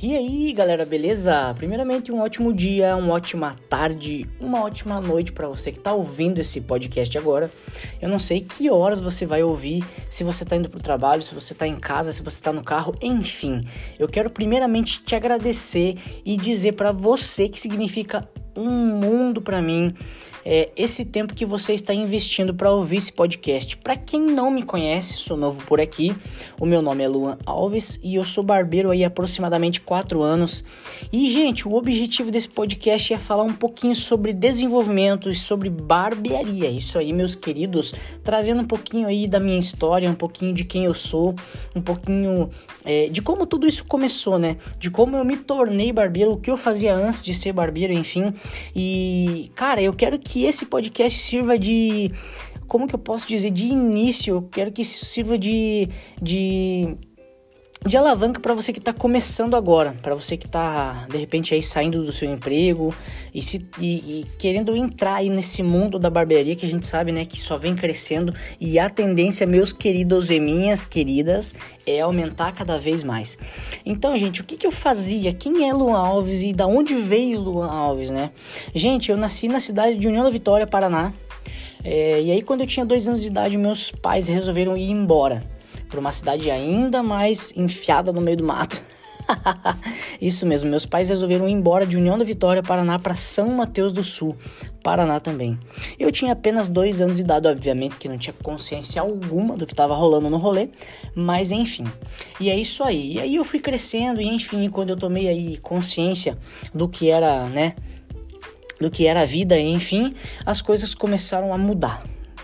E aí, galera, beleza? Primeiramente, um ótimo dia, uma ótima tarde, uma ótima noite para você que tá ouvindo esse podcast agora. Eu não sei que horas você vai ouvir, se você tá indo pro trabalho, se você tá em casa, se você tá no carro, enfim. Eu quero primeiramente te agradecer e dizer para você que significa um mundo para mim é, esse tempo que você está investindo para ouvir esse podcast. Para quem não me conhece, sou novo por aqui. O meu nome é Luan Alves e eu sou barbeiro aí há aproximadamente 4 anos. E, gente, o objetivo desse podcast é falar um pouquinho sobre desenvolvimento e sobre barbearia. Isso aí, meus queridos, trazendo um pouquinho aí da minha história, um pouquinho de quem eu sou, um pouquinho é, de como tudo isso começou, né? De como eu me tornei barbeiro, o que eu fazia antes de ser barbeiro, enfim. E, cara, eu quero que que esse podcast sirva de. Como que eu posso dizer? De início. Eu quero que isso sirva de. de de alavanca para você que está começando agora, para você que está de repente aí saindo do seu emprego e, se, e, e, querendo entrar aí nesse mundo da barbearia que a gente sabe, né, que só vem crescendo e a tendência, meus queridos e minhas queridas, é aumentar cada vez mais. Então, gente, o que, que eu fazia? Quem é Luan Alves e da onde veio Luan Alves, né? Gente, eu nasci na cidade de União da Vitória, Paraná. É, e aí, quando eu tinha dois anos de idade, meus pais resolveram ir embora para uma cidade ainda mais enfiada no meio do mato. Isso mesmo, meus pais resolveram ir embora de União da Vitória, Paraná, para São Mateus do Sul, Paraná também. Eu tinha apenas dois anos de idade, obviamente, que não tinha consciência alguma do que estava rolando no rolê, mas enfim. E é isso aí. E aí eu fui crescendo, e enfim, quando eu tomei aí consciência do que era, né, do que era a vida, enfim, as coisas começaram a mudar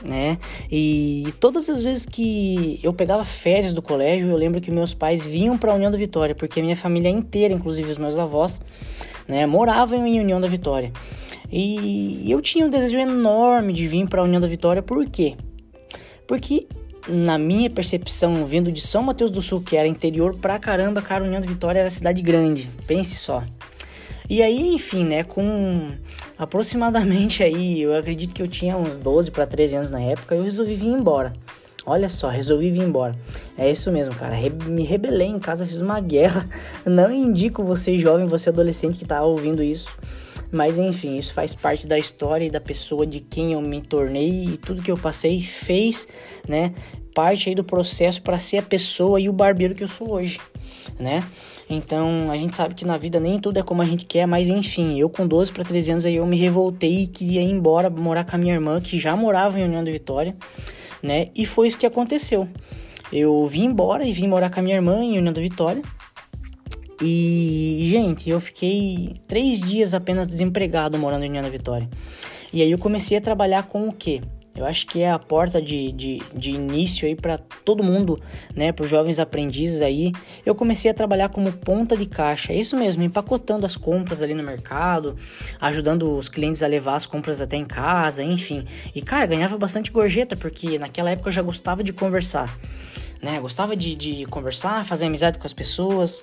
né? E todas as vezes que eu pegava férias do colégio, eu lembro que meus pais vinham para a União da Vitória, porque a minha família inteira, inclusive os meus avós, né, moravam em União da Vitória. E eu tinha um desejo enorme de vir para a União da Vitória, por quê? Porque na minha percepção, vindo de São Mateus do Sul, que era interior pra caramba, cara, União da Vitória era cidade grande. Pense só. E aí, enfim, né, com aproximadamente aí, eu acredito que eu tinha uns 12 para 13 anos na época, eu resolvi vir embora. Olha só, resolvi vir embora. É isso mesmo, cara. Re me rebelei em casa, fiz uma guerra. Não indico você jovem, você adolescente que tá ouvindo isso. Mas enfim, isso faz parte da história e da pessoa de quem eu me tornei e tudo que eu passei fez, né, parte aí do processo para ser a pessoa e o barbeiro que eu sou hoje, né? Então, a gente sabe que na vida nem tudo é como a gente quer, mas enfim, eu com 12 para 13 anos aí eu me revoltei e queria ir embora morar com a minha irmã, que já morava em União da Vitória, né? E foi isso que aconteceu. Eu vim embora e vim morar com a minha irmã em União da Vitória. E, gente, eu fiquei três dias apenas desempregado morando em União da Vitória. E aí eu comecei a trabalhar com o quê? Eu acho que é a porta de, de, de início aí para todo mundo, né? Para os jovens aprendizes aí. Eu comecei a trabalhar como ponta de caixa, é isso mesmo, empacotando as compras ali no mercado, ajudando os clientes a levar as compras até em casa, enfim. E cara, ganhava bastante gorjeta, porque naquela época eu já gostava de conversar, né? Gostava de, de conversar, fazer amizade com as pessoas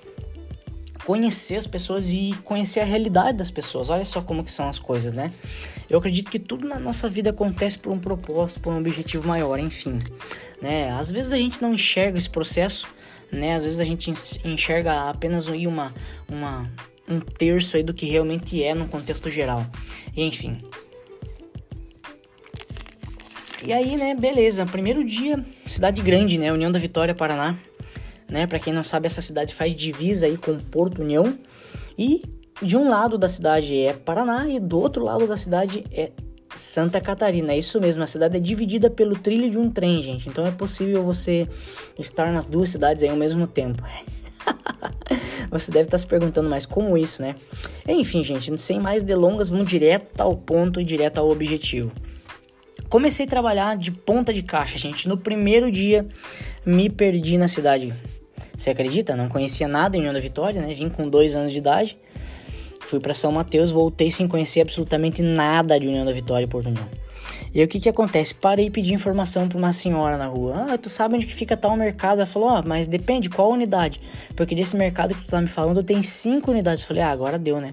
conhecer as pessoas e conhecer a realidade das pessoas. Olha só como que são as coisas, né? Eu acredito que tudo na nossa vida acontece por um propósito, por um objetivo maior, enfim. Né? Às vezes a gente não enxerga esse processo, né? Às vezes a gente enxerga apenas uma, uma, um terço aí do que realmente é no contexto geral. E, enfim. E aí, né, beleza. Primeiro dia, cidade grande, né? União da Vitória, Paraná né? Para quem não sabe, essa cidade faz divisa aí com Porto União e de um lado da cidade é Paraná e do outro lado da cidade é Santa Catarina. É isso mesmo, a cidade é dividida pelo trilho de um trem, gente. Então é possível você estar nas duas cidades aí ao mesmo tempo. você deve estar se perguntando, mas como isso, né? Enfim, gente, sem mais delongas, vamos direto ao ponto e direto ao objetivo. Comecei a trabalhar de ponta de caixa, gente. No primeiro dia, me perdi na cidade. Você acredita? Não conhecia nada em União da Vitória, né? Vim com dois anos de idade. Fui para São Mateus, voltei sem conhecer absolutamente nada de União da Vitória e Porto União. E aí o que que acontece? Parei e pedi informação para uma senhora na rua. Ah, tu sabe onde que fica tal mercado? Ela falou, ó, oh, mas depende, qual unidade? Porque desse mercado que tu tá me falando tem cinco unidades. Eu falei, ah, agora deu, né?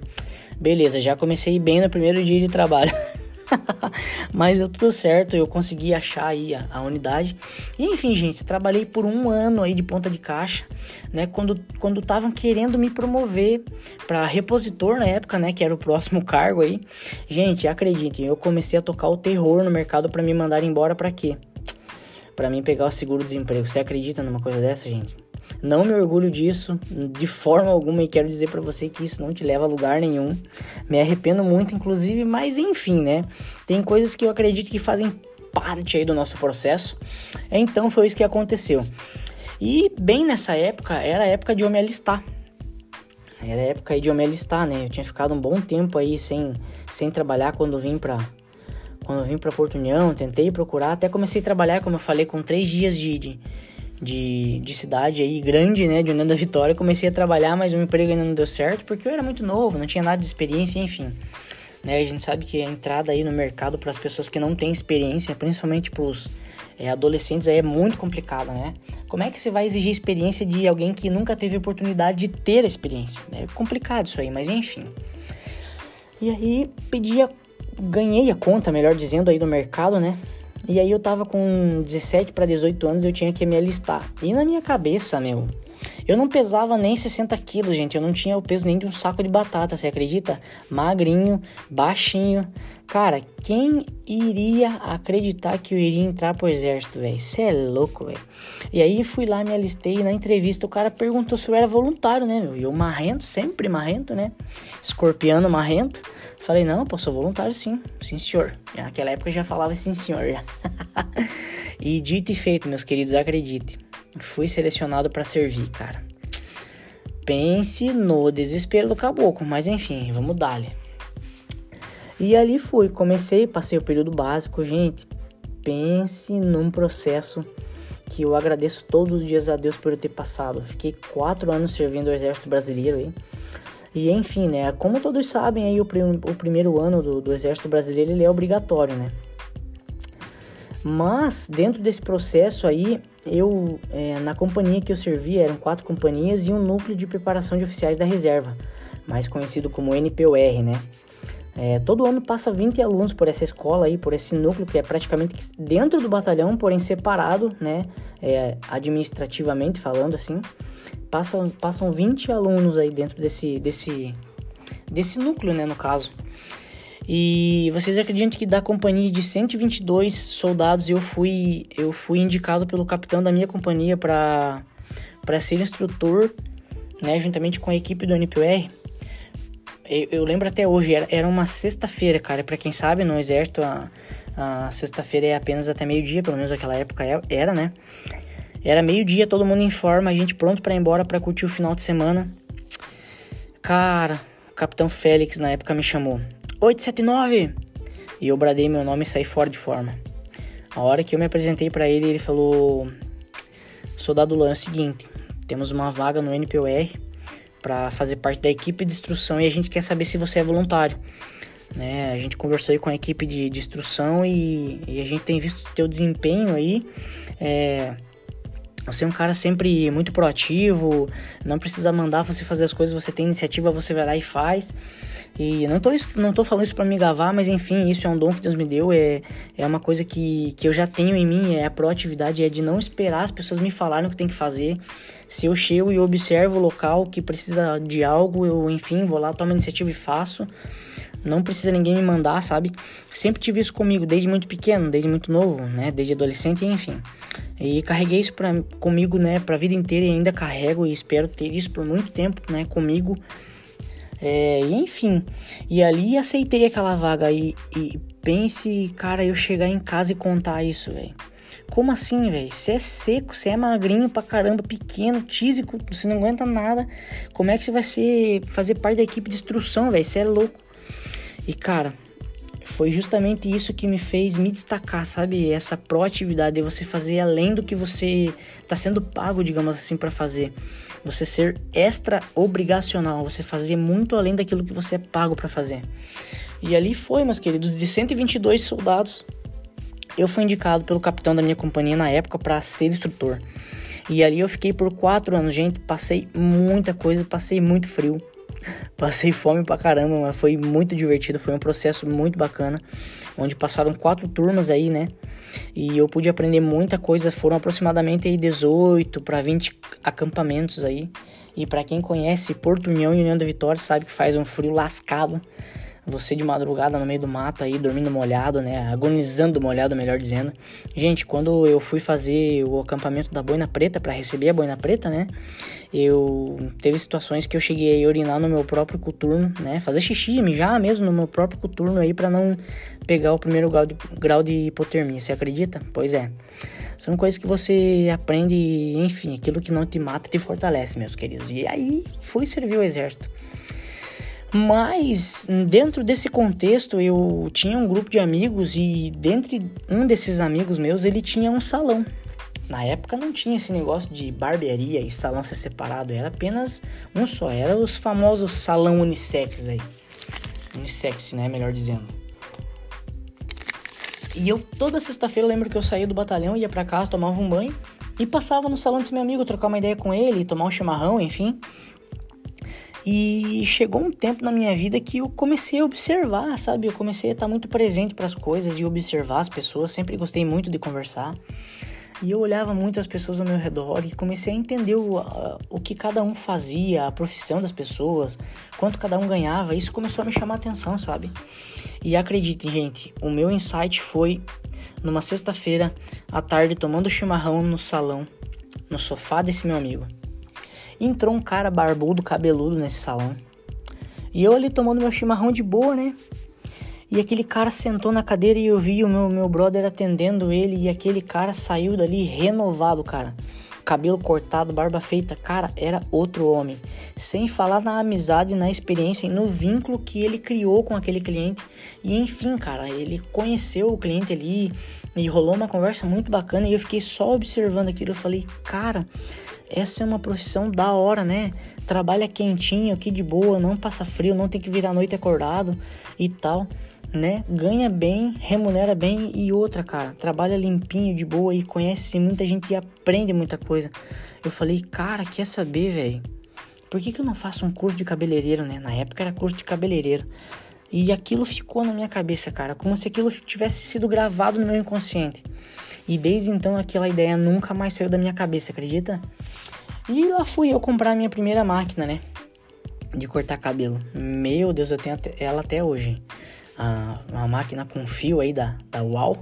Beleza, já comecei bem no primeiro dia de trabalho. Mas deu tudo certo, eu consegui achar aí a, a, unidade. E enfim, gente, trabalhei por um ano aí de ponta de caixa, né? Quando quando estavam querendo me promover para repositor na época, né? Que era o próximo cargo aí. Gente, acreditem, eu comecei a tocar o terror no mercado para me mandar embora para quê? Para mim pegar o seguro-desemprego. Você acredita numa coisa dessa, gente? Não me orgulho disso de forma alguma e quero dizer para você que isso não te leva a lugar nenhum. Me arrependo muito, inclusive, mas enfim, né? Tem coisas que eu acredito que fazem parte aí do nosso processo. Então foi isso que aconteceu. E bem nessa época, era a época de eu me alistar. Era a época aí de eu me alistar, né? Eu tinha ficado um bom tempo aí sem, sem trabalhar quando vim pra, quando vim pra Porto União, tentei procurar, até comecei a trabalhar, como eu falei, com três dias de, de, de, de cidade aí grande, né, de União da Vitória, comecei a trabalhar, mas o emprego ainda não deu certo porque eu era muito novo, não tinha nada de experiência, enfim. Né, a gente sabe que a entrada aí no mercado para as pessoas que não têm experiência, principalmente para os é, adolescentes, aí é muito complicado, né? Como é que você vai exigir experiência de alguém que nunca teve oportunidade de ter a experiência? É complicado isso aí, mas enfim. E aí pedi a, ganhei a conta, melhor dizendo, aí do mercado, né? E aí eu tava com 17 para 18 anos, eu tinha que me alistar. E na minha cabeça, meu, eu não pesava nem 60 quilos, gente. Eu não tinha o peso nem de um saco de batata, você acredita? Magrinho, baixinho. Cara, quem iria acreditar que eu iria entrar pro exército, velho? Você é louco, velho. E aí fui lá, me alistei. E na entrevista o cara perguntou se eu era voluntário, né, meu? E eu marrento, sempre marrento, né? Escorpiano marrento. Falei, não, pô, sou voluntário sim, sim senhor. Naquela época eu já falava sim senhor. E dito e feito, meus queridos, acredite. Fui selecionado para servir, cara. Pense no desespero do caboclo, mas enfim, vamos dar E ali fui, comecei, passei o período básico, gente. Pense num processo que eu agradeço todos os dias a Deus por eu ter passado. Fiquei quatro anos servindo o Exército Brasileiro aí. E enfim, né? Como todos sabem, aí o, prim o primeiro ano do, do Exército Brasileiro ele é obrigatório, né? Mas dentro desse processo aí, eu é, na companhia que eu servi eram quatro companhias e um núcleo de preparação de oficiais da reserva, mais conhecido como NPOR, né? É, todo ano passa 20 alunos por essa escola aí, por esse núcleo que é praticamente dentro do batalhão, porém separado, né? É, administrativamente falando assim passam, passam 20 alunos aí dentro desse, desse, desse núcleo, né, no caso. E vocês acreditam que da companhia de 122 soldados eu fui eu fui indicado pelo capitão da minha companhia para para ser instrutor, né, juntamente com a equipe do NPR. Eu, eu lembro até hoje, era, era uma sexta-feira, cara. Para quem sabe, no exército a, a sexta-feira é apenas até meio-dia, pelo menos naquela época é, era, né? Era meio-dia, todo mundo em forma, a gente pronto para ir embora para curtir o final de semana. Cara, o Capitão Félix na época me chamou. 879! E eu bradei meu nome e saí fora de forma. A hora que eu me apresentei para ele, ele falou: Soldado Lan, é o seguinte, temos uma vaga no NPOR para fazer parte da equipe de instrução e a gente quer saber se você é voluntário. Né? A gente conversou aí com a equipe de, de instrução e, e, a gente tem visto teu desempenho aí. É, você é um cara sempre muito proativo, não precisa mandar você fazer as coisas, você tem iniciativa, você vai lá e faz. E não tô, não tô falando isso para me gavar, mas enfim, isso é um dom que Deus me deu, é, é uma coisa que, que eu já tenho em mim, é a proatividade, é de não esperar as pessoas me falarem o que tem que fazer. Se eu chego e observo o local que precisa de algo, eu, enfim, vou lá, tomo a iniciativa e faço. Não precisa ninguém me mandar, sabe? Sempre tive isso comigo, desde muito pequeno, desde muito novo, né? Desde adolescente, enfim. E carreguei isso pra, comigo, né? Pra vida inteira e ainda carrego e espero ter isso por muito tempo, né? Comigo. É, enfim, e ali aceitei aquela vaga e, e pense, cara, eu chegar em casa e contar isso, velho. Como assim, velho? Você é seco, você é magrinho pra caramba, pequeno, tísico, você não aguenta nada. Como é que você vai ser fazer parte da equipe de instrução, velho? Você é louco. E cara, foi justamente isso que me fez me destacar, sabe? Essa proatividade de você fazer além do que você está sendo pago, digamos assim, para fazer. Você ser extra obrigacional, você fazer muito além daquilo que você é pago para fazer. E ali foi, meus queridos, de 122 soldados, eu fui indicado pelo capitão da minha companhia na época para ser instrutor. E ali eu fiquei por quatro anos, gente. Passei muita coisa, passei muito frio, Passei fome pra caramba, mas foi muito divertido, foi um processo muito bacana, onde passaram quatro turmas aí, né? E eu pude aprender muita coisa, foram aproximadamente aí 18 para 20 acampamentos aí. E para quem conhece Porto União e União da Vitória, sabe que faz um frio lascado. Você de madrugada no meio do mato aí, dormindo molhado, né? Agonizando molhado, melhor dizendo. Gente, quando eu fui fazer o acampamento da boina preta para receber a boina preta, né? Eu teve situações que eu cheguei a urinar no meu próprio coturno, né? Fazer xixi, mijar mesmo no meu próprio coturno aí para não pegar o primeiro grau de, grau de hipotermia. Você acredita? Pois é. São coisas que você aprende, enfim, aquilo que não te mata te fortalece, meus queridos. E aí fui servir o exército. Mas dentro desse contexto eu tinha um grupo de amigos e dentre um desses amigos meus ele tinha um salão. Na época não tinha esse negócio de barbearia e salão ser separado, era apenas um só, era os famosos salão unissex aí. Unissex, né, melhor dizendo. E eu toda sexta-feira lembro que eu saía do batalhão, ia para casa, tomava um banho e passava no salão desse meu amigo, trocar uma ideia com ele, tomar um chimarrão, enfim. E chegou um tempo na minha vida que eu comecei a observar, sabe? Eu comecei a estar muito presente para as coisas e observar as pessoas. Sempre gostei muito de conversar. E eu olhava muito as pessoas ao meu redor e comecei a entender o, o que cada um fazia, a profissão das pessoas, quanto cada um ganhava. Isso começou a me chamar a atenção, sabe? E acreditem, gente, o meu insight foi numa sexta-feira à tarde tomando chimarrão no salão, no sofá desse meu amigo entrou um cara barbudo, cabeludo nesse salão. E eu ali tomando meu chimarrão de boa, né? E aquele cara sentou na cadeira e eu vi o meu, meu brother atendendo ele. E aquele cara saiu dali renovado, cara. Cabelo cortado, barba feita. Cara, era outro homem. Sem falar na amizade, na experiência e no vínculo que ele criou com aquele cliente. E enfim, cara, ele conheceu o cliente ali. E rolou uma conversa muito bacana. E eu fiquei só observando aquilo. Eu falei, cara essa é uma profissão da hora, né? Trabalha quentinho, aqui de boa, não passa frio, não tem que virar noite acordado e tal, né? Ganha bem, remunera bem e outra, cara, trabalha limpinho, de boa e conhece muita gente e aprende muita coisa. Eu falei, cara, quer saber, velho? Por que, que eu não faço um curso de cabeleireiro, né? Na época era curso de cabeleireiro. E aquilo ficou na minha cabeça, cara, como se aquilo tivesse sido gravado no meu inconsciente. E desde então aquela ideia nunca mais saiu da minha cabeça, acredita? E lá fui eu comprar a minha primeira máquina, né? De cortar cabelo. Meu Deus, eu tenho ela até hoje. Ah, uma máquina com fio aí da, da UAU.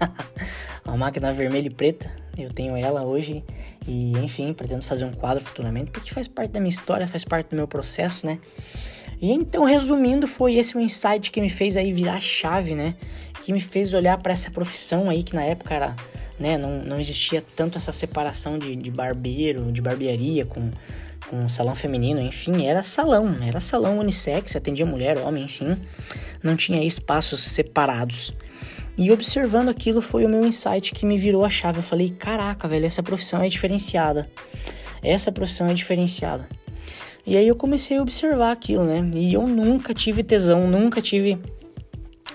uma máquina vermelha e preta. Eu tenho ela hoje e, enfim, pretendo fazer um quadro futuramente porque faz parte da minha história, faz parte do meu processo, né? E então, resumindo, foi esse o insight que me fez aí virar chave, né? Que me fez olhar para essa profissão aí que na época era, né, não, não existia tanto essa separação de, de barbeiro, de barbearia com, com salão feminino, enfim, era salão, era salão unissex, atendia mulher, homem, enfim, não tinha espaços separados. E observando aquilo foi o meu insight que me virou a chave. Eu falei: caraca, velho, essa profissão é diferenciada. Essa profissão é diferenciada. E aí eu comecei a observar aquilo, né? E eu nunca tive tesão, nunca tive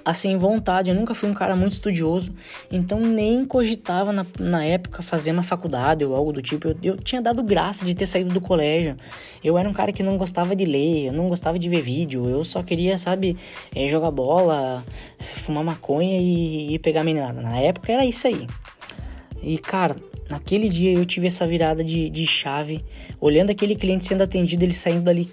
assim vontade, eu nunca fui um cara muito estudioso, então nem cogitava na, na época fazer uma faculdade ou algo do tipo. Eu, eu tinha dado graça de ter saído do colégio. Eu era um cara que não gostava de ler, eu não gostava de ver vídeo, eu só queria, sabe, é, jogar bola, fumar maconha e, e pegar meninada. Na época era isso aí. E cara, Naquele dia eu tive essa virada de, de chave, olhando aquele cliente sendo atendido, ele saindo dali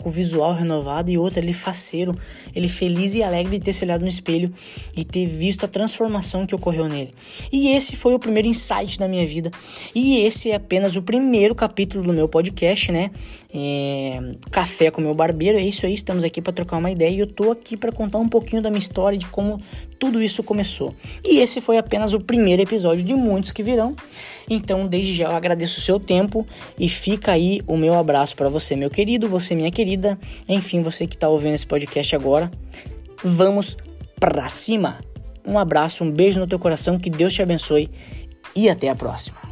com visual renovado e outro, ele faceiro, ele feliz e alegre de ter se olhado no espelho e ter visto a transformação que ocorreu nele. E esse foi o primeiro insight da minha vida. E esse é apenas o primeiro capítulo do meu podcast, né? É... Café com meu barbeiro. É isso aí, estamos aqui para trocar uma ideia e eu tô aqui para contar um pouquinho da minha história de como tudo isso começou. E esse foi apenas o primeiro episódio de muitos que virão. Então, desde já eu agradeço o seu tempo e fica aí o meu abraço para você, meu querido, você, minha querida, enfim, você que está ouvindo esse podcast agora. Vamos pra cima! Um abraço, um beijo no teu coração, que Deus te abençoe e até a próxima.